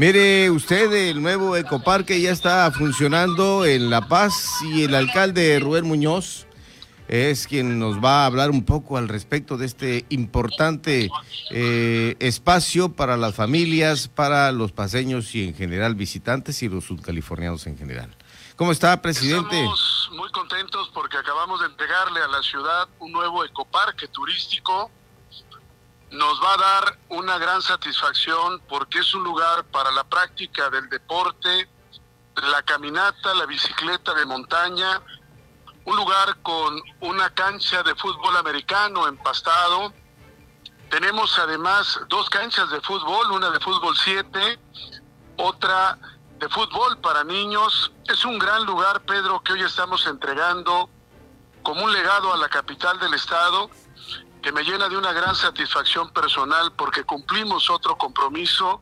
Mire usted, el nuevo ecoparque ya está funcionando en La Paz y el alcalde Rubén Muñoz es quien nos va a hablar un poco al respecto de este importante eh, espacio para las familias, para los paseños y en general visitantes y los sudcalifornianos en general. ¿Cómo está, presidente? Estamos muy contentos porque acabamos de entregarle a la ciudad un nuevo ecoparque turístico. Nos va a dar una gran satisfacción porque es un lugar para la práctica del deporte, la caminata, la bicicleta de montaña, un lugar con una cancha de fútbol americano empastado. Tenemos además dos canchas de fútbol, una de fútbol 7, otra de fútbol para niños. Es un gran lugar, Pedro, que hoy estamos entregando como un legado a la capital del estado, que me llena de una gran satisfacción personal porque cumplimos otro compromiso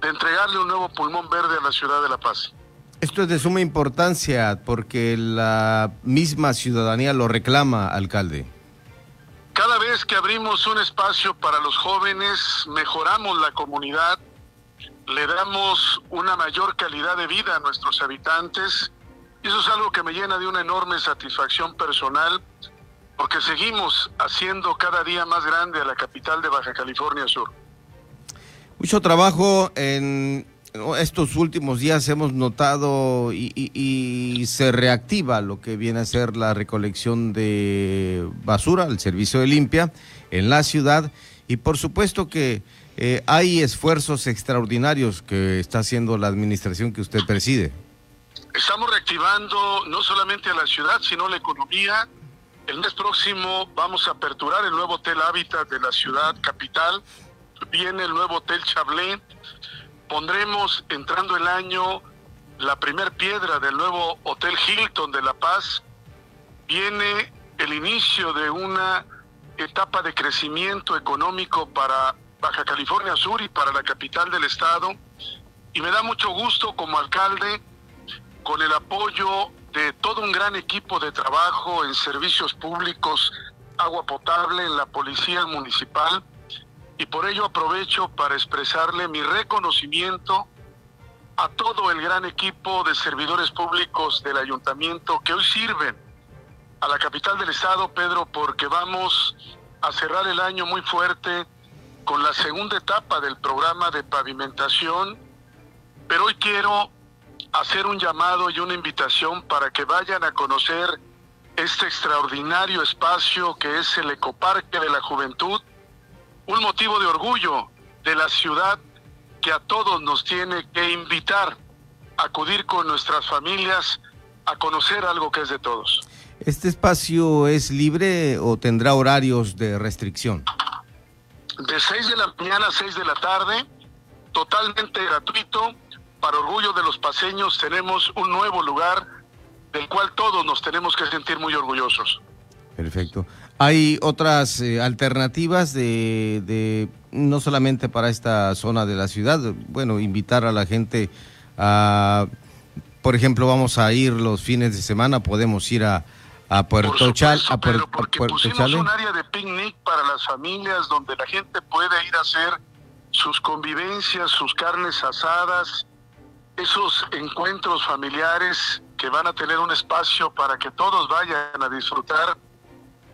de entregarle un nuevo pulmón verde a la ciudad de La Paz. Esto es de suma importancia porque la misma ciudadanía lo reclama, alcalde. Cada vez que abrimos un espacio para los jóvenes, mejoramos la comunidad, le damos una mayor calidad de vida a nuestros habitantes. Y eso es algo que me llena de una enorme satisfacción personal, porque seguimos haciendo cada día más grande a la capital de Baja California Sur. Mucho trabajo en estos últimos días hemos notado y, y, se reactiva lo que viene a ser la recolección de basura, el servicio de limpia en la ciudad y por supuesto que eh, hay esfuerzos extraordinarios que está haciendo la administración que usted preside. Estamos reactivando no solamente a la ciudad, sino la economía. El mes próximo vamos a aperturar el nuevo Hotel Hábitat de la ciudad capital. Viene el nuevo Hotel Chablé. Pondremos, entrando el año, la primer piedra del nuevo Hotel Hilton de La Paz. Viene el inicio de una etapa de crecimiento económico para Baja California Sur y para la capital del estado. Y me da mucho gusto como alcalde, con el apoyo de todo un gran equipo de trabajo en servicios públicos, agua potable, en la policía municipal, y por ello aprovecho para expresarle mi reconocimiento a todo el gran equipo de servidores públicos del ayuntamiento que hoy sirven a la capital del estado, Pedro, porque vamos a cerrar el año muy fuerte con la segunda etapa del programa de pavimentación, pero hoy quiero hacer un llamado y una invitación para que vayan a conocer este extraordinario espacio que es el Ecoparque de la Juventud, un motivo de orgullo de la ciudad que a todos nos tiene que invitar a acudir con nuestras familias a conocer algo que es de todos. ¿Este espacio es libre o tendrá horarios de restricción? de 6 de la mañana a 6 de la tarde, totalmente gratuito. Para orgullo de los paseños tenemos un nuevo lugar del cual todos nos tenemos que sentir muy orgullosos. Perfecto. ¿Hay otras eh, alternativas de, de, no solamente para esta zona de la ciudad? Bueno, invitar a la gente a, por ejemplo, vamos a ir los fines de semana, podemos ir a, a Puerto Chal, a, Puerto, porque pusimos un área de picnic para las familias donde la gente puede ir a hacer sus convivencias, sus carnes asadas, esos encuentros familiares que van a tener un espacio para que todos vayan a disfrutar,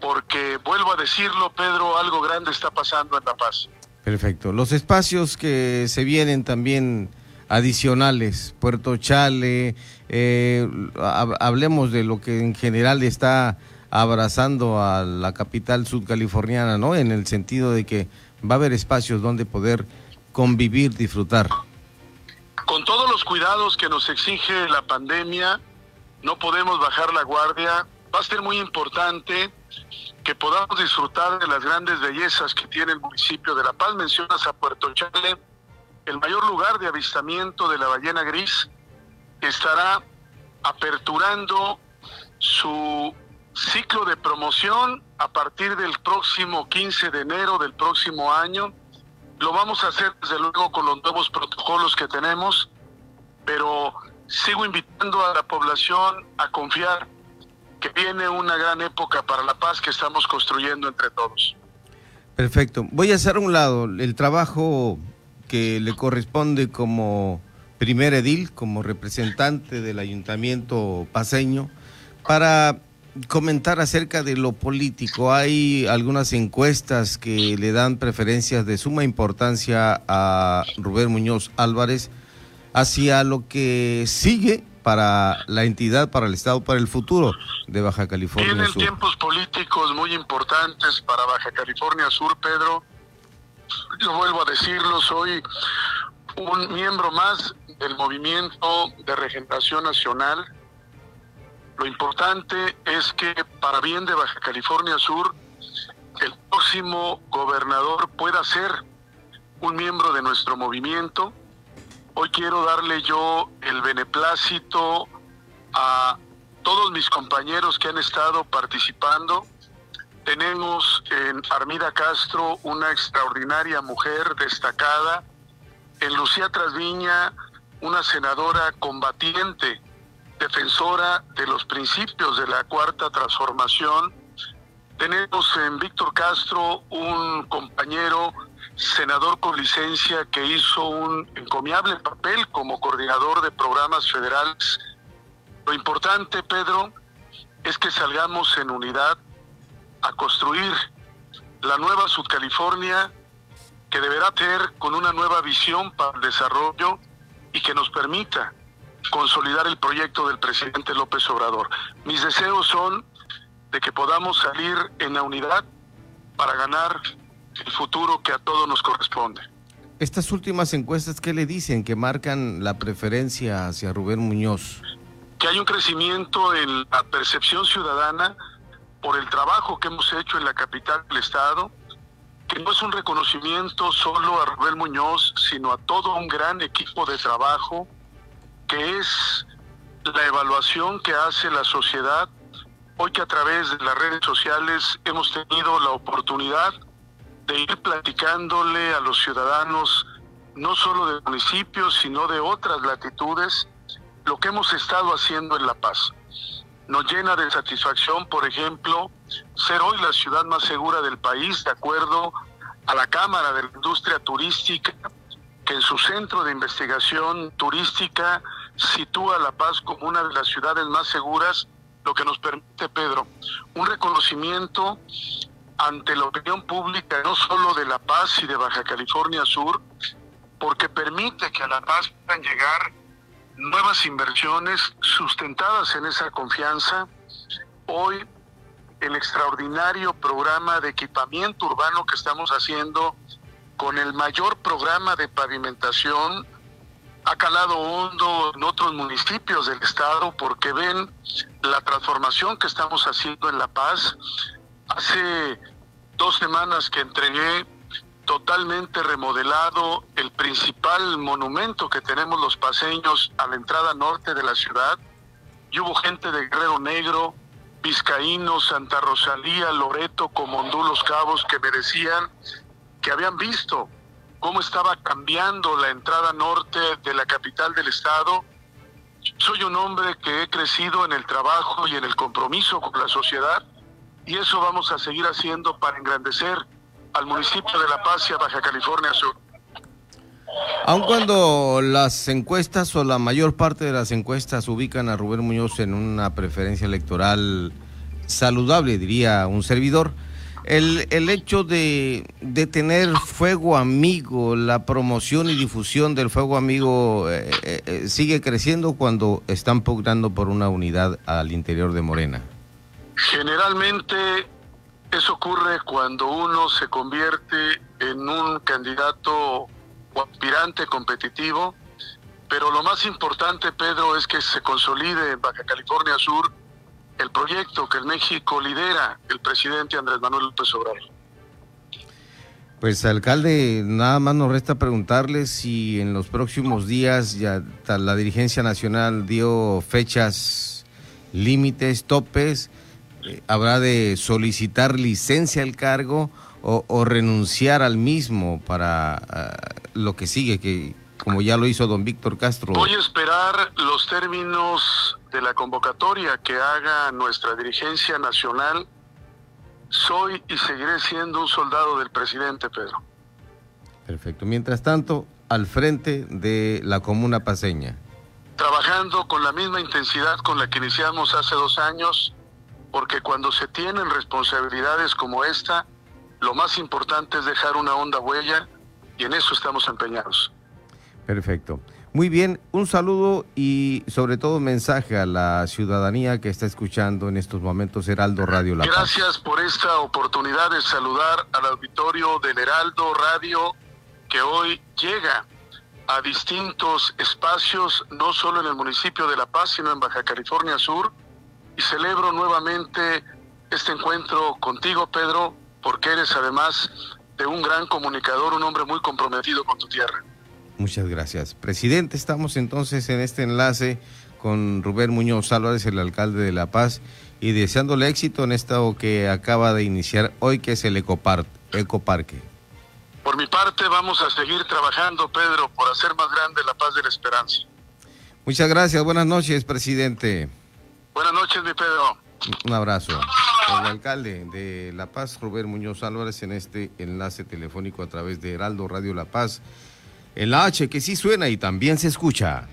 porque vuelvo a decirlo, Pedro, algo grande está pasando en La Paz. Perfecto. Los espacios que se vienen también adicionales, Puerto Chale, eh, hablemos de lo que en general está abrazando a la capital sudcaliforniana, ¿no? En el sentido de que va a haber espacios donde poder convivir, disfrutar. Cuidados que nos exige la pandemia, no podemos bajar la guardia. Va a ser muy importante que podamos disfrutar de las grandes bellezas que tiene el municipio de La Paz. Mencionas a Puerto Chale, el mayor lugar de avistamiento de la ballena gris estará aperturando su ciclo de promoción a partir del próximo 15 de enero del próximo año. Lo vamos a hacer desde luego con los nuevos protocolos que tenemos, pero sigo invitando a la población a confiar que viene una gran época para la paz que estamos construyendo entre todos. Perfecto. Voy a hacer un lado el trabajo que le corresponde como primer edil, como representante del ayuntamiento paseño, para comentar acerca de lo político. Hay algunas encuestas que le dan preferencias de suma importancia a Rubén Muñoz Álvarez hacia lo que sigue para la entidad, para el Estado, para el futuro de Baja California Sur. Tienen tiempos políticos muy importantes para Baja California Sur, Pedro. Yo vuelvo a decirlo, soy un miembro más del movimiento de regeneración nacional. Lo importante es que para bien de Baja California Sur, el próximo gobernador pueda ser un miembro de nuestro movimiento. Hoy quiero darle yo el beneplácito a todos mis compañeros que han estado participando. Tenemos en Armida Castro una extraordinaria mujer destacada, en Lucía Trasviña una senadora combatiente, defensora de los principios de la cuarta transformación. Tenemos en Víctor Castro un compañero senador con licencia que hizo un encomiable papel como coordinador de programas federales. Lo importante, Pedro, es que salgamos en unidad a construir la nueva Sudcalifornia que deberá tener con una nueva visión para el desarrollo y que nos permita consolidar el proyecto del presidente López Obrador. Mis deseos son de que podamos salir en la unidad para ganar el futuro que a todos nos corresponde. Estas últimas encuestas, ¿qué le dicen? Que marcan la preferencia hacia Rubén Muñoz. Que hay un crecimiento en la percepción ciudadana por el trabajo que hemos hecho en la capital del Estado, que no es un reconocimiento solo a Rubén Muñoz, sino a todo un gran equipo de trabajo, que es la evaluación que hace la sociedad. Hoy que a través de las redes sociales hemos tenido la oportunidad de ir platicándole a los ciudadanos, no solo de municipios, sino de otras latitudes, lo que hemos estado haciendo en La Paz. Nos llena de satisfacción, por ejemplo, ser hoy la ciudad más segura del país, de acuerdo a la Cámara de la Industria Turística, que en su centro de investigación turística sitúa La Paz como una de las ciudades más seguras, lo que nos permite, Pedro, un reconocimiento ante la opinión pública, no solo de La Paz y de Baja California Sur, porque permite que a La Paz puedan llegar nuevas inversiones sustentadas en esa confianza. Hoy el extraordinario programa de equipamiento urbano que estamos haciendo con el mayor programa de pavimentación ha calado hondo en otros municipios del estado porque ven la transformación que estamos haciendo en La Paz. Hace dos semanas que entregué totalmente remodelado el principal monumento que tenemos los paseños a la entrada norte de la ciudad. Y hubo gente de Guerrero Negro, Vizcaíno, Santa Rosalía, Loreto, Comondú, Los Cabos, que me decían que habían visto cómo estaba cambiando la entrada norte de la capital del estado. Soy un hombre que he crecido en el trabajo y en el compromiso con la sociedad y eso vamos a seguir haciendo para engrandecer al municipio de La Paz y a Baja California Sur. Aun cuando las encuestas o la mayor parte de las encuestas ubican a Rubén Muñoz en una preferencia electoral saludable, diría un servidor, el, el hecho de, de tener fuego amigo, la promoción y difusión del fuego amigo eh, eh, eh, sigue creciendo cuando están pugnando por una unidad al interior de Morena. Generalmente eso ocurre cuando uno se convierte en un candidato aspirante competitivo, pero lo más importante, Pedro, es que se consolide en Baja California Sur el proyecto que el México lidera el presidente Andrés Manuel López Obrador. Pues alcalde, nada más nos resta preguntarle si en los próximos días ya la dirigencia nacional dio fechas, límites, topes, habrá de solicitar licencia al cargo o, renunciar al mismo para ah, lo que sigue, que como ya lo hizo don Víctor Castro. Voy a esperar los términos de la convocatoria que haga nuestra dirigencia nacional. Soy y seguiré siendo un soldado del presidente Pedro. Perfecto. Mientras tanto, al frente de la comuna paseña? Trabajando con la misma intensidad con la que iniciamos hace dos años, porque cuando se tienen responsabilidades como esta, lo más importante es dejar una honda huella y en eso estamos empeñados. Perfecto. Muy bien, un saludo y sobre todo un mensaje a la ciudadanía que está escuchando en estos momentos Heraldo Radio La Gracias por esta oportunidad de saludar al auditorio del Heraldo Radio que hoy llega a distintos espacios, no solo en el municipio de La Paz, sino en Baja California Sur. Y celebro nuevamente este encuentro contigo, Pedro, porque eres además de un gran comunicador, un hombre muy comprometido con tu tierra. Muchas gracias. Presidente, estamos entonces en este enlace con Rubén Muñoz Álvarez, el alcalde de La Paz, y deseándole éxito en esto que acaba de iniciar hoy, que es el Ecoparque. Por mi parte, vamos a seguir trabajando, Pedro, por hacer más grande la paz de la esperanza. Muchas gracias. Buenas noches, presidente. Buenas noches, mi Pedro. Un abrazo. El alcalde de La Paz, Rubén Muñoz Álvarez, en este enlace telefónico a través de Heraldo Radio La Paz. El H que sí suena y también se escucha.